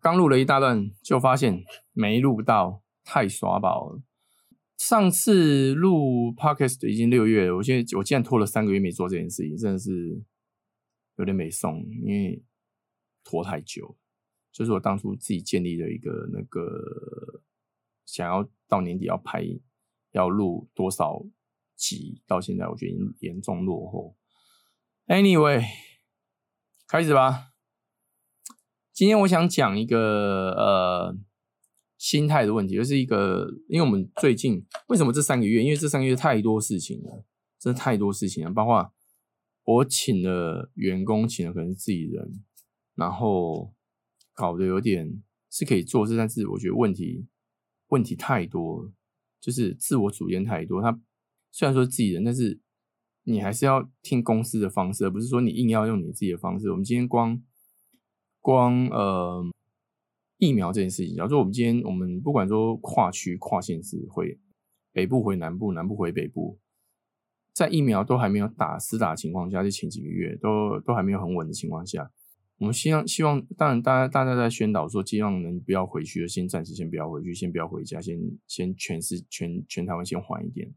刚录了一大段，就发现没录到，太耍宝了。上次录 podcast 已经六月了，我现在我竟然拖了三个月没做这件事情，真的是有点没送，因为拖太久。就是我当初自己建立的一个那个，想要到年底要拍要录多少集，到现在我觉得已经严重落后。Anyway，开始吧。今天我想讲一个呃心态的问题，就是一个，因为我们最近为什么这三个月？因为这三个月太多事情了，真的太多事情了。包括我请了员工，请了可能自己人，然后搞得有点是可以做事，但是我觉得问题问题太多了，就是自我主见太多。他虽然说自己人，但是你还是要听公司的方式，而不是说你硬要用你自己的方式。我们今天光。光呃疫苗这件事情，假如说我们今天我们不管说跨区跨县市回北部回南部，南部回北部，在疫苗都还没有打实打的情况下，就前几个月都都还没有很稳的情况下，我们希望希望当然大家大家在宣导说，希望能不要回去，就先暂时先不要回去，先不要回家，先先全市全全台湾先缓一点，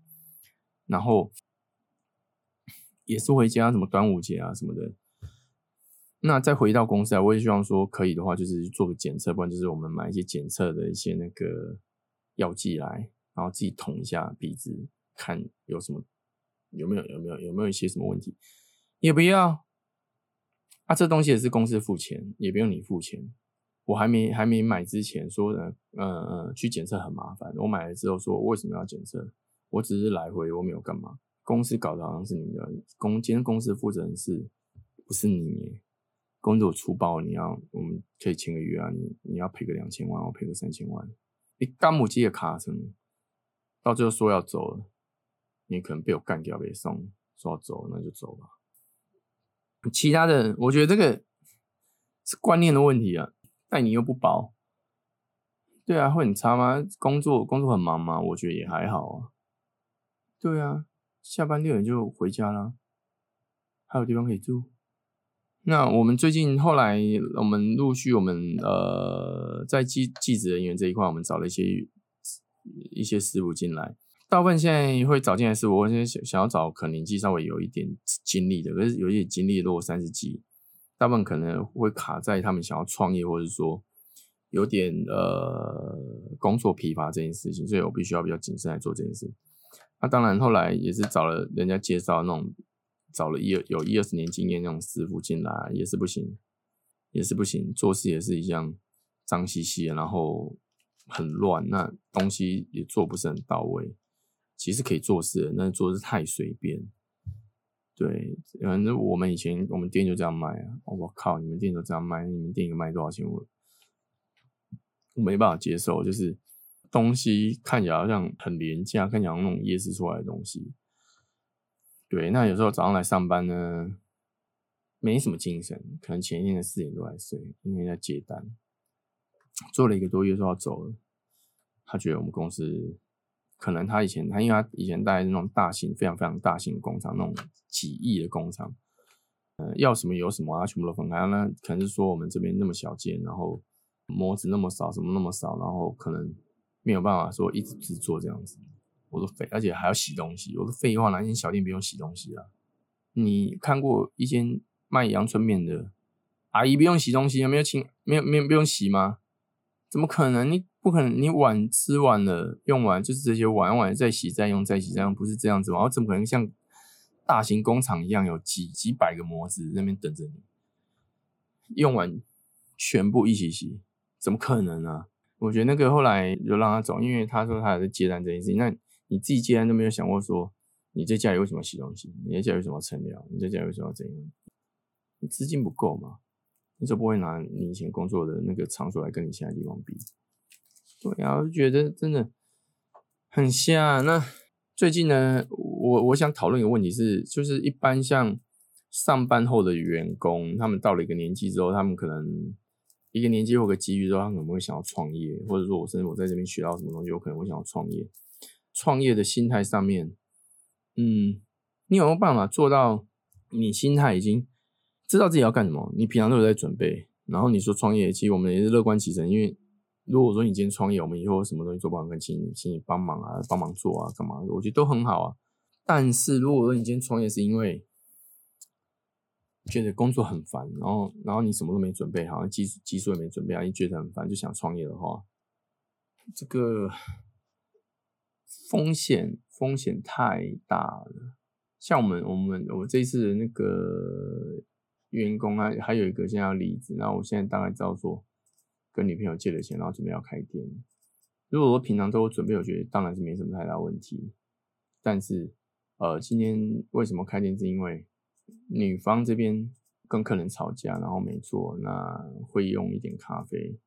然后也是回家，什么端午节啊什么的。那再回到公司啊，我也希望说可以的话，就是做个检测，不然就是我们买一些检测的一些那个药剂来，然后自己捅一下鼻子，看有什么有没有有没有有没有一些什么问题，也不要啊，这东西也是公司付钱，也不用你付钱。我还没还没买之前说的，呃呃，去检测很麻烦。我买了之后说为什么要检测？我只是来回，我没有干嘛。公司搞的好像是你的公，今天公司负责人是不是你？工作粗暴，你要我们可以签个约啊，你你要赔个两千万，我赔个三千万。你干母鸡也卡成，到最后说要走了，你可能被我干掉，被送，说要走那就走吧。其他的，我觉得这个是观念的问题啊。待你又不薄，对啊，会很差吗？工作工作很忙吗？我觉得也还好啊。对啊，下班六点就回家了，还有地方可以住。那我们最近后来，我们陆续我们呃在技技职人员这一块，我们找了一些一些师傅进来。大部分现在会找进来师傅，我现在想想要找可能年纪稍微有一点经历的，可是有一点经历如果三十几，大部分可能会卡在他们想要创业，或者说有点呃工作疲乏这件事情，所以我必须要比较谨慎来做这件事。那当然后来也是找了人家介绍那种。找了一有一二十年经验那种师傅进来也是不行，也是不行，做事也是一样脏兮兮，然后很乱，那东西也做不是很到位。其实可以做事的，那做事太随便。对，反正我们以前我们店就这样卖啊！我靠，你们店都这样卖，你们店一个卖多少钱？我我没办法接受，就是东西看起来好像很廉价，看起来像那种夜市出来的东西。对，那有时候早上来上班呢，没什么精神，可能前一天的四点多来睡，因为在接单，做了一个多月说要走了。他觉得我们公司可能他以前他因为他以前带那种大型非常非常大型的工厂，那种几亿的工厂，呃，要什么有什么啊，全部都分开。那可能是说我们这边那么小件，然后模子那么少，什么那么少，然后可能没有办法说一直制作这样子。我说废，而且还要洗东西。我说废话，哪间小店不用洗东西啊？你看过一间卖阳春面的阿姨不用洗东西，没有清，没有没有不用洗吗？怎么可能？你不可能，你碗吃完了用完就是这些碗，碗再洗再用再洗再用，不是这样子吗？我怎么可能像大型工厂一样有几几百个模子那边等着你用完全部一起洗？怎么可能呢？我觉得那个后来就让他走，因为他说他还在接单这件事情。那你自己既然都没有想过说，你在家里为什么洗东西？你在家里为什么要称料？你在家里为什么要怎样？你资金不够嘛？你就不会拿你以前工作的那个场所来跟你现在地方比。对啊，我就觉得真的很瞎。那最近呢，我我想讨论一个问题是，就是一般像上班后的员工，他们到了一个年纪之后，他们可能一个年纪或个机遇之后，他可能会想要创业，或者说我甚至我在这边学到什么东西，我可能会想要创业。创业的心态上面，嗯，你有没有办法做到？你心态已经知道自己要干什么，你平常都有在准备，然后你说创业，其实我们也是乐观其成，因为如果说你今天创业，我们以后什么东西做不好，跟请你请你帮忙啊，帮忙做啊，干嘛？我觉得都很好啊。但是如果说你今天创业是因为觉得工作很烦，然后然后你什么都没准备好，技技术也没准备好，你觉得很烦，就想创业的话，这个风险风险太大了。像我们我们我这次的那个员工啊，还有一个现在要离职，那我现在大概知道说跟女朋友借了钱，然后准备要开店。如果说平常都有准备，我觉得当然是没什么太大问题。但是呃，今天为什么开店？是因为女方这边跟客人吵架，然后没做，那会用一点咖啡，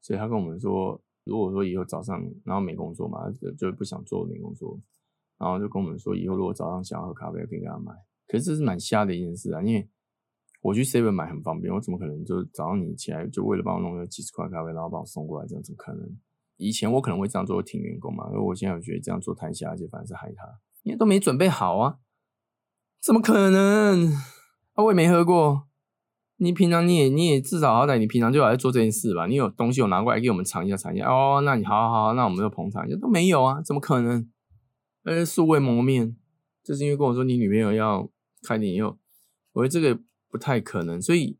所以他跟我们说，如果说以后早上然后没工作嘛，就就不想做没工作，然后就跟我们说，以后如果早上想要喝咖啡，可以给他买。可是这是蛮瞎的一件事啊，因为我去 seven 买很方便，我怎么可能就早上你起来就为了帮我弄个几十块咖啡，然后把我送过来，这样怎么可能？以前我可能会这样做，挺员工嘛，而我现在我觉得这样做太瞎，而且反而是害他，因为都没准备好啊。怎么可能？啊，我也没喝过。你平常你也你也至少好歹你平常就有在做这件事吧？你有东西有拿过来给我们尝一下尝一下哦。那你好好好，那我们就捧场一下。都没有啊？怎么可能？呃，素未谋面，就是因为跟我说你女朋友要开店以后，我觉得这个不太可能。所以，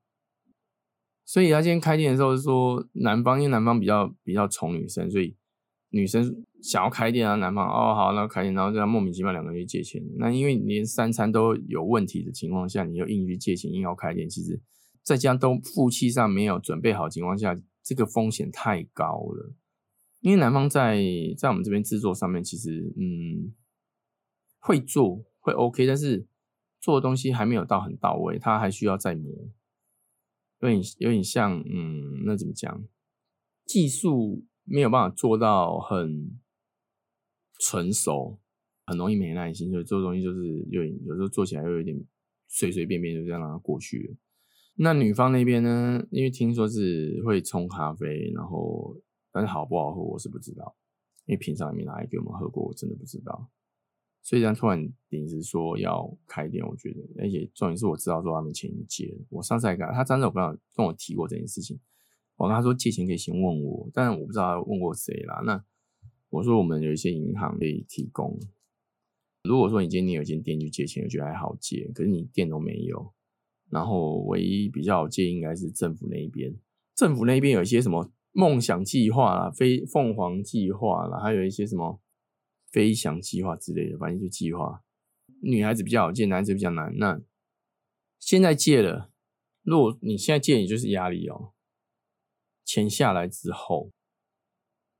所以他今天开店的时候说男方因为男方比较比较宠女生，所以。女生想要开店啊，男方哦好，那开店，然后这样莫名其妙两个人去借钱。那因为连三餐都有问题的情况下，你又硬去借钱，硬要开店，其实在这样都夫妻上没有准备好情况下，这个风险太高了。因为男方在在我们这边制作上面，其实嗯会做会 OK，但是做的东西还没有到很到位，他还需要再磨。有点有点像嗯，那怎么讲？技术。没有办法做到很成熟，很容易没耐心，所以做东西就是有有时候做起来又有点随随便便就这样让它过去了。那女方那边呢？因为听说是会冲咖啡，然后但是好不好喝我是不知道，因为平常也没拿来给我们喝过，我真的不知道。所以，他突然临时说要开店，我觉得，而且重点是我知道说他们钱已借。我上次还跟他，他真的有跟我跟我提过这件事情。我跟他说借钱可以先问我，但我不知道他问过谁啦。那我说我们有一些银行可以提供。如果说你今天你有间店去借钱，我觉得还好借。可是你店都没有，然后唯一比较好借应该是政府那一边。政府那边有一些什么梦想计划啦、飞凤凰计划啦，还有一些什么飞翔计划之类的，反正就计划。女孩子比较好借，男孩子比较难。那现在借了，如果你现在借，你就是压力哦。钱下来之后，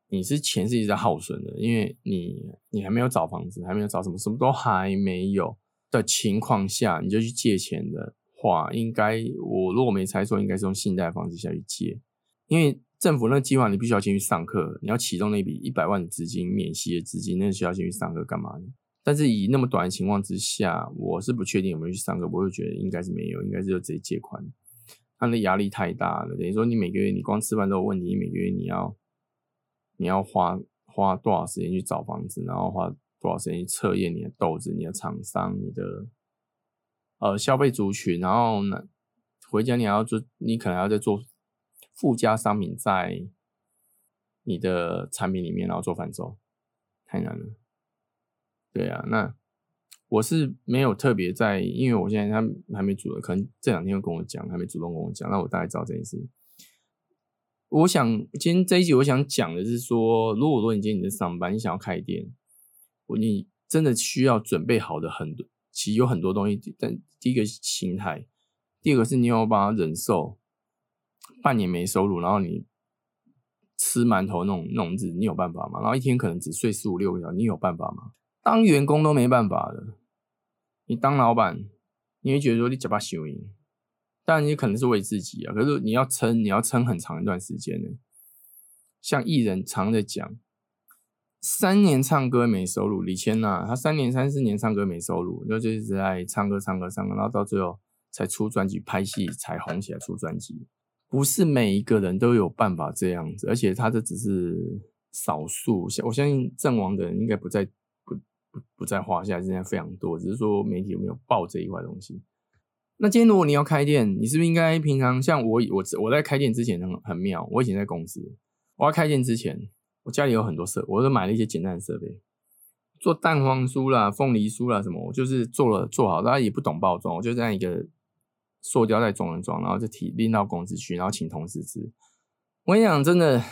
你是钱是一直在耗损的，因为你你还没有找房子，还没有找什么，什么都还没有的情况下，你就去借钱的话，应该我如果没猜错，应该是用信贷方式下去借，因为政府那计划你必须要先去上课，你要启动那笔一百万的资金，免息的资金，那需要先去上课干嘛？但是以那么短的情况之下，我是不确定有没有去上课，我会觉得应该是没有，应该是就直接借款。他的压力太大了，等于说你每个月你光吃饭都有问题，你每个月你要你要花花多少时间去找房子，然后花多少时间去测验你的豆子、你的厂商、你的呃消费族群，然后呢回家你要做，你可能要再做附加商品在你的产品里面，然后做反售，太难了。对啊，那。我是没有特别在，因为我现在他还没主动，可能这两天会跟我讲，还没主动跟我讲，那我大概知道这件事情。我想今天这一集我想讲的是说，如果说你今天你在上班，你想要开店，你真的需要准备好的很多，其实有很多东西。但第一个心态，第二个是你有把它忍受半年没收入，然后你吃馒头那种那种日子，你有办法吗？然后一天可能只睡四五六个小时，你有办法吗？当员工都没办法的。你当老板，你会觉得说你假把修赢，当然你可能是为自己啊。可是你要撑，你要撑很长一段时间呢。像艺人常在讲，三年唱歌没收入，李千娜她三年三四年唱歌没收入，然后就一直在唱歌唱歌唱歌，然后到最后才出专辑拍戏才红起来出专辑。不是每一个人都有办法这样子，而且他这只是少数，我相信阵亡的人应该不在。不不在话下，现在非常多，只是说媒体有没有报这一块东西。那今天如果你要开店，你是不是应该平常像我我我在开店之前很很妙，我以前在公司，我要开店之前，我家里有很多设，我都买了一些简单的设备，做蛋黄酥啦、凤梨酥啦什么，我就是做了做好，大家也不懂包装，我就这样一个塑胶袋装一装，然后就提拎到公司去，然后请同事吃。我跟你讲，真的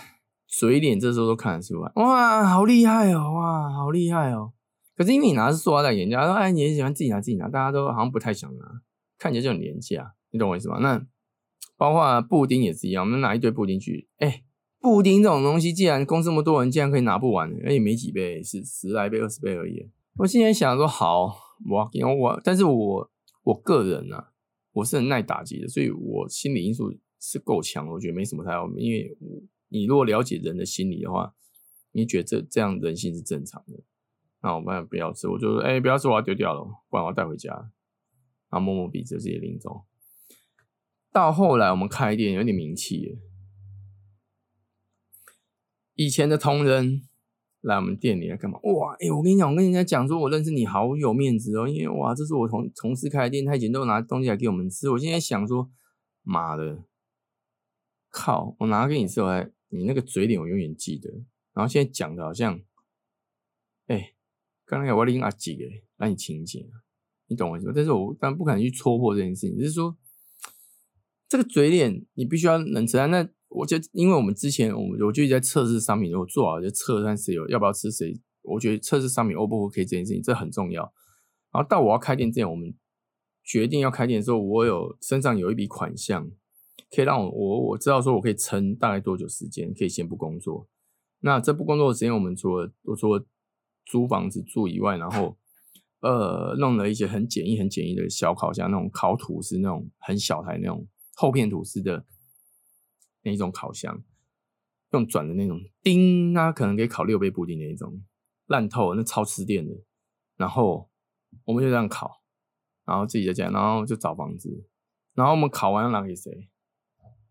嘴脸这时候都看得出来，哇，好厉害哦，哇，好厉害哦。可是因为你拿的是塑料袋，人家说哎，你也喜欢自己拿自己拿，大家都好像不太想拿，看起来就很廉价，你懂我意思吗？那包括布丁也是一样，我们拿一堆布丁去，哎，布丁这种东西，既然公司那么多人，竟然可以拿不完，而且没几倍，是十来倍、二十倍而已。我现在想说，好，我我，但是我我个人呢，我是很耐打击的，所以我心理因素。是够强，我觉得没什么太好。因为你如果了解人的心理的话，你觉得这这样人性是正常的。那我们不要吃，我就说，哎，不要吃，我要丢掉了，不然我要带回家。然后摸摸鼻子，自己领走。到后来我们开店有点名气了，以前的同仁来我们店里来干嘛？哇，哎，我跟你讲，我跟人家讲说，我认识你好有面子哦，因为哇，这是我同同事开的店，他以前都拿东西来给我们吃。我现在想说，妈的！靠！我拿给你吃，我还你那个嘴脸，我永远记得。然后现在讲的好像，哎，刚才我拎阿几诶，让你请解，你懂我意思吗？但是我但不敢去戳破这件事情，就是说，这个嘴脸你必须要能承担。那我就因为我们之前我们我就一直在测试商品，如果做好就测看谁有要不要吃谁。我觉得测试商品 O 不 OK 这件事情这很重要。然后到我要开店之前，我们决定要开店的时候，我有身上有一笔款项。可以让我我我知道说我可以撑大概多久时间，可以先不工作。那这不工作的时间，我们除了我除了租房子住以外，然后呃弄了一些很简易、很简易的小烤箱，那种烤吐司那种很小台那种厚片吐司的那一种烤箱，用转的那种叮，那可能可以烤六杯布丁那一种烂透，那超吃电的。然后我们就这样烤，然后自己在家，然后就找房子，然后我们烤完要拿给谁？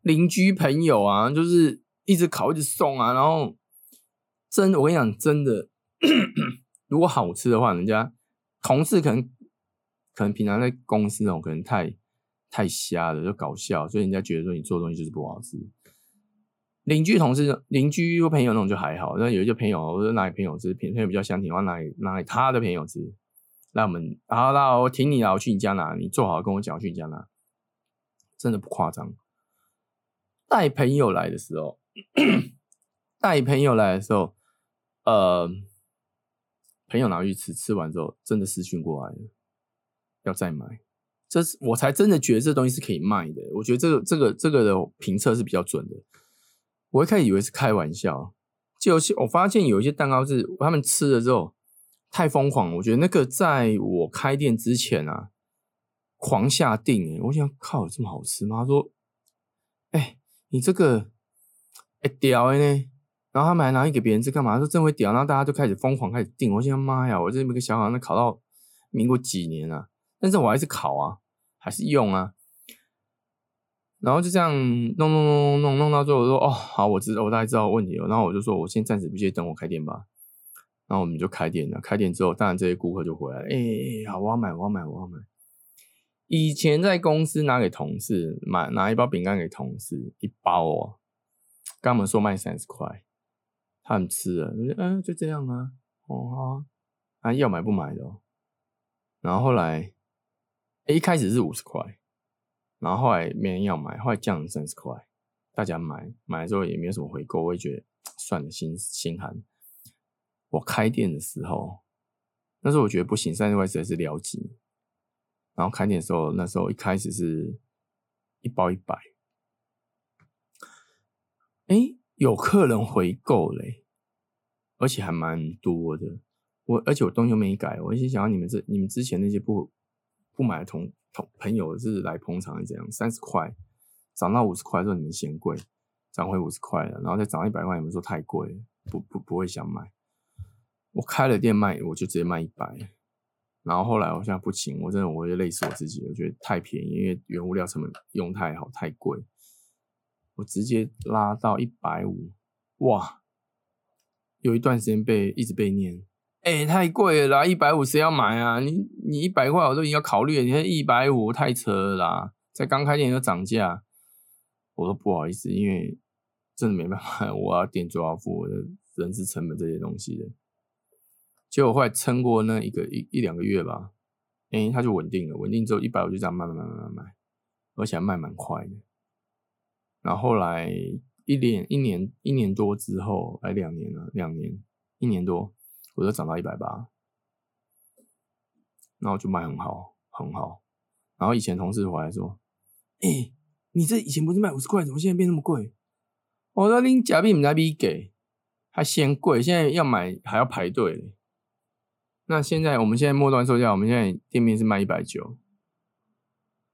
邻居朋友啊，就是一直烤一直送啊，然后真我跟你讲，真的，如果好吃的话，人家同事可能可能平常在公司那种可能太太瞎了，就搞笑，所以人家觉得说你做东西就是不好吃。邻居同事、邻居朋友那种就还好，那有一些朋友，我说拿给朋友吃，朋友比较相挺，我拿给拿给他的朋友吃。那我们好，那我请你啊，我去你家拿，你做好跟我讲，我去你家拿，真的不夸张。带朋友来的时候，带朋友来的时候，呃，朋友拿去吃，吃完之后真的私讯过来，要再买，这是我才真的觉得这东西是可以卖的。我觉得这个这个这个的评测是比较准的。我一开始以为是开玩笑，就我发现有一些蛋糕是他们吃了之后太疯狂，我觉得那个在我开店之前啊，狂下定哎，我想靠，这么好吃吗？他说，哎。你这个哎屌呢，然后他们还拿去给别人吃干嘛？说真会屌，然后大家就开始疯狂开始订。我想妈呀，我这么个小孩那考到民国几年了，但是我还是考啊，还是用啊。然后就这样弄弄弄弄弄弄到最后，我说哦好，我知道我大概知道问题了。然后我就说我先暂时不接，等我开店吧。然后我们就开店了。开店之后，当然这些顾客就回来了。哎，好，我要买，我要买，我要买。以前在公司拿给同事买拿一包饼干给同事一包哦，跟他们说卖三十块，他们吃了，嗯就这样啊，哦啊要买不买的，哦然后后来一开始是五十块，然后后来没人要买，后来降了三十块，大家买买了之后也没有什么回购，我也觉得 算了心心寒。我开店的时候，那时候我觉得不行，三十块实在是了急。然后开店的时候，那时候一开始是一包一百，哎，有客人回购嘞，而且还蛮多的。我而且我东西又没改，我一心想要你们这你们之前那些不不买的同同朋友是来捧场是这样，三十块涨到五十块，说你们嫌贵，涨回五十块了，然后再涨一百块，你们说太贵，不不不会想买。我开了店卖，我就直接卖一百。然后后来我现在不行，我真的我也累死我自己，我觉得太便宜，因为原物料成本用太好，太贵，我直接拉到一百五，哇！有一段时间被一直被念，哎，太贵了啦，一百五谁要买啊？你你一百块我都已经要考虑了，你看一百五太扯了啦，在刚开店就涨价，我说不好意思，因为真的没办法，我要店主要付我的人事成本这些东西的。结果后来撑过那一个一一两个月吧，哎，它就稳定了，稳定之后一百五就这样慢慢慢慢慢慢，而且还卖蛮快的。然后后来一年一年一年多之后，哎，两年了，两年一年多。我就涨到一百八，然后就卖很好，很好。然后以前同事回来说：“哎，你这以前不是卖五十块，怎么现在变那么贵？”我说：“你假币唔在币给，还嫌贵，现在要买还要排队。”那现在我们现在末端售价，我们现在店面是卖一百九，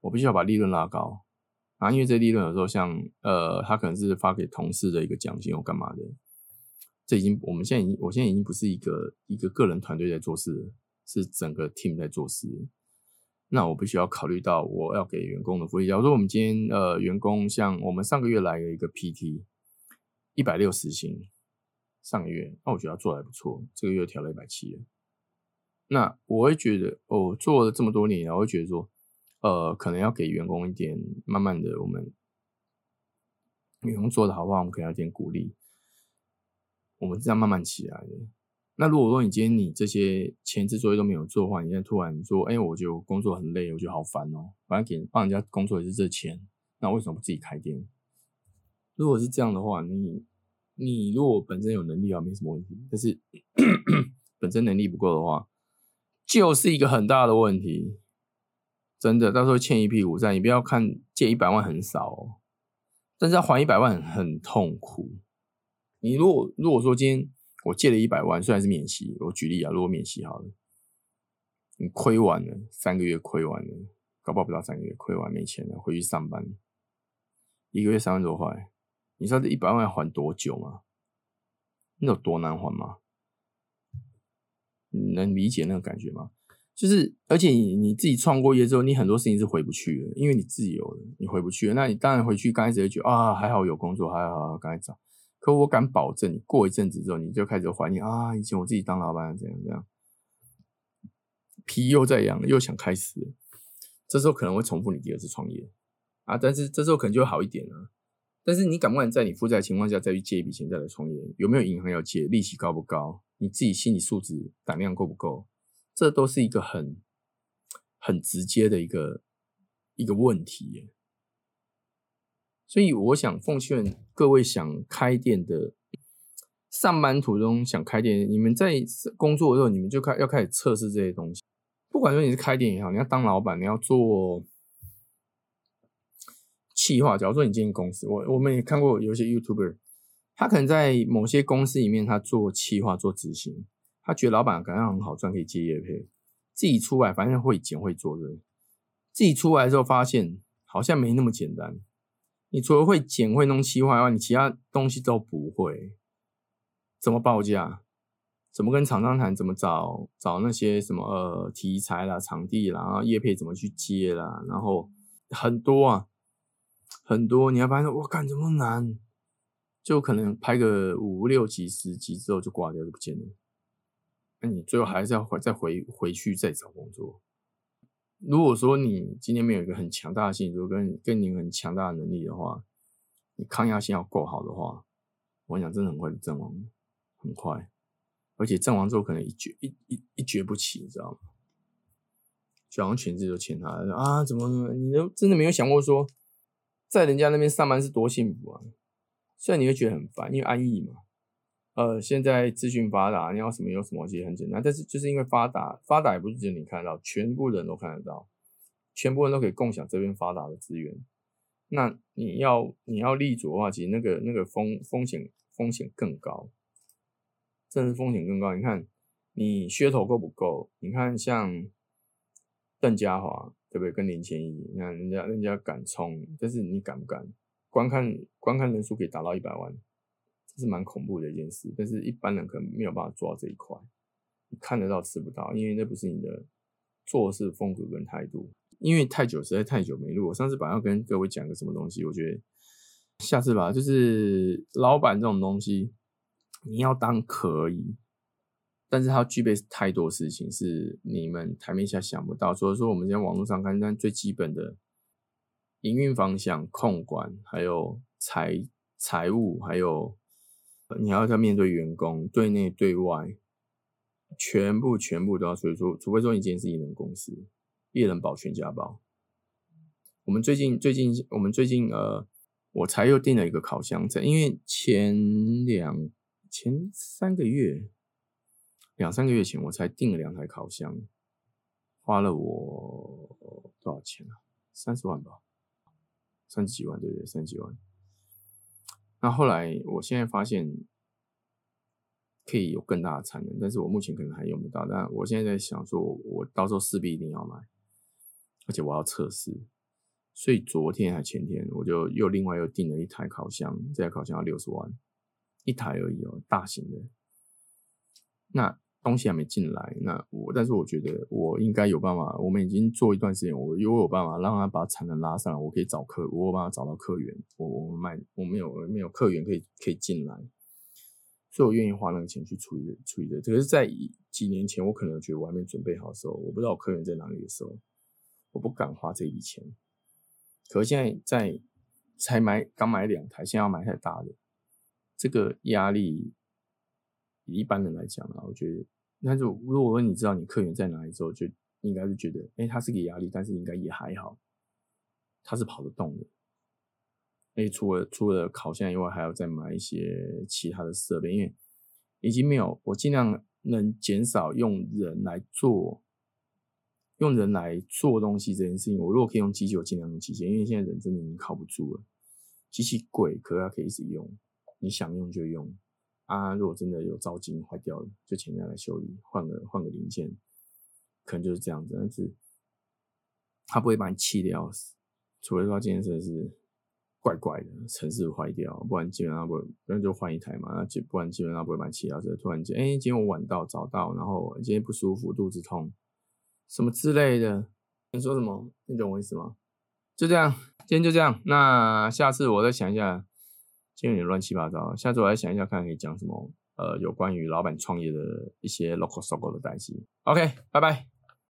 我必须要把利润拉高啊，因为这利润有时候像呃，他可能是发给同事的一个奖金或干嘛的。这已经，我们现在已经，我现在已经不是一个一个个人团队在做事，是整个 team 在做事。那我必须要考虑到我要给员工的福利。假如说我们今天呃员工像我们上个月来了一个 PT，一百六十薪，上个月，那我觉得他做的还不错，这个月调了一百七了。那我会觉得，哦，做了这么多年，我会觉得说，呃，可能要给员工一点，慢慢的，我们员工做的好不好，我们给他一点鼓励。我们这样慢慢起来的。那如果说你今天你这些前置作业都没有做的话，你现在突然说：“哎，我就工作很累，我觉得好烦哦。”反正给帮人家工作也是这钱，那为什么不自己开店？如果是这样的话，你你如果本身有能力啊，没什么问题。但是 本身能力不够的话，就是一个很大的问题。真的，到时候欠一屁股债。你不要看借一百万很少哦，但是要还一百万很痛苦。你如果如果说今天我借了一百万，虽然是免息，我举例啊，如果免息好了，你亏完了三个月，亏完了，搞不好不到三个月，亏完没钱了，回去上班，一个月三万多块，你知道这一百万要还多久吗？那有多难还吗？你能理解那个感觉吗？就是，而且你你自己创过业之后，你很多事情是回不去的，因为你自由了，你回不去了。那你当然回去，刚开始就觉得啊，还好有工作，还好刚才找。可我敢保证，过一阵子之后，你就开始怀念啊，以前我自己当老板怎样怎样，皮又在痒，又想开始，这时候可能会重复你第二次创业啊，但是这时候可能就会好一点啊。但是你敢不敢在你负债情况下再去借一笔钱再来创业？有没有银行要借？利息高不高？你自己心理素质胆量够不够？这都是一个很很直接的一个一个问题。所以我想奉劝各位想开店的上班途中想开店，你们在工作的时候，你们就开要开始测试这些东西。不管说你是开店也好，你要当老板，你要做企划。假如说你进公司，我我们也看过有些 YouTuber，他可能在某些公司里面，他做企划做执行，他觉得老板感觉很好赚，可以接业配，自己出来反正会剪会做，对自己出来之后发现好像没那么简单。你除了会剪会弄企划外，你其他东西都不会。怎么报价？怎么跟厂商谈？怎么找找那些什么呃题材啦、场地啦，然后叶配怎么去接啦？然后很多啊，很多。你要发现，我干怎么难？就可能拍个五六集、十集之后就挂掉，就不见了。那你最后还是要回再回回去再找工作。如果说你今天没有一个很强大的心理，如果跟跟你很强大的能力的话，你抗压性要够好的话，我讲真的很快就阵亡，很快，而且阵亡之后可能一蹶一一一蹶不起，你知道吗？就好像全职都欠他啊，怎么怎么你都真的没有想过说，在人家那边上班是多幸福啊？虽然你会觉得很烦，因为安逸嘛。呃，现在资讯发达，你要什么有什么，其实很简单。但是就是因为发达，发达也不是只有你看得到，全部人都看得到，全部人都可以共享这边发达的资源。那你要你要立足的话，其实那个那个风风险风险更高，甚至风险更高。你看你噱头够不够？你看像邓家华对不对？跟林千一，你看人家人家敢冲，但是你敢不敢？观看观看人数可以达到一百万。是蛮恐怖的一件事，但是一般人可能没有办法做到这一块。你看得到吃不到，因为那不是你的做事风格跟态度。因为太久，实在太久没录。我上次本来要跟各位讲个什么东西，我觉得下次吧。就是老板这种东西，你要当可以，但是他具备太多事情是你们台面下想不到，所以说我们在网络上看，但最基本的营运方向、控管，还有财财务，还有你要在面对员工，对内对外，全部全部都要。所以说，除非说你今天是艺人公司，艺人保全家保。我们最近最近我们最近呃，我才又订了一个烤箱，在因为前两前三个月。两三个月前，我才订了两台烤箱，花了我多少钱啊？三十万吧，三十几万，对不对？三十几万。那后来，我现在发现可以有更大的产能，但是我目前可能还用不到。但我现在在想说，我到时候势必一定要买，而且我要测试。所以昨天还前天，我就又另外又订了一台烤箱，这台烤箱要六十万一台而已哦，大型的。那东西还没进来，那我但是我觉得我应该有办法。我们已经做一段时间，我有有办法让他把产能拉上来。我可以找客，我有办法找到客源。我我们卖，我们有没有客源可以可以进来，所以我愿意花那个钱去处理处理的。可是，在几年前，我可能觉得我还没准备好的时候，我不知道我客源在哪里的时候，我不敢花这笔钱。可是现在在才买刚买两台，现在要买台大的，这个压力。以一般人来讲啊，我觉得，那就如果说你知道你客源在哪里之后，就应该是觉得，哎，他是个压力，但是应该也还好，他是跑得动的。哎，除了除了烤箱以外，还要再买一些其他的设备，因为已经没有，我尽量能减少用人来做，用人来做东西这件事情。我如果可以用机器，我尽量用机器，因为现在人真的已经靠不住了。机器贵，可是它可以一直用，你想用就用。啊，如果真的有糟金坏掉了，就请人家来修理，换个换个零件，可能就是这样子。但是他不会把你气的要死，除非说今天真的是怪怪的，城市坏掉，不然基本上不，不然就换一台嘛。那基不然基本上不会把你气到这。突然间，哎，今天我晚到早到，然后今天不舒服，肚子痛，什么之类的。你说什么？你懂我意思吗？就这样，今天就这样。那下次我再想一下。今天有点乱七八糟，下次我来想一下，看可以讲什么，呃，有关于老板创业的一些 local s o c o 的东西。OK，拜拜。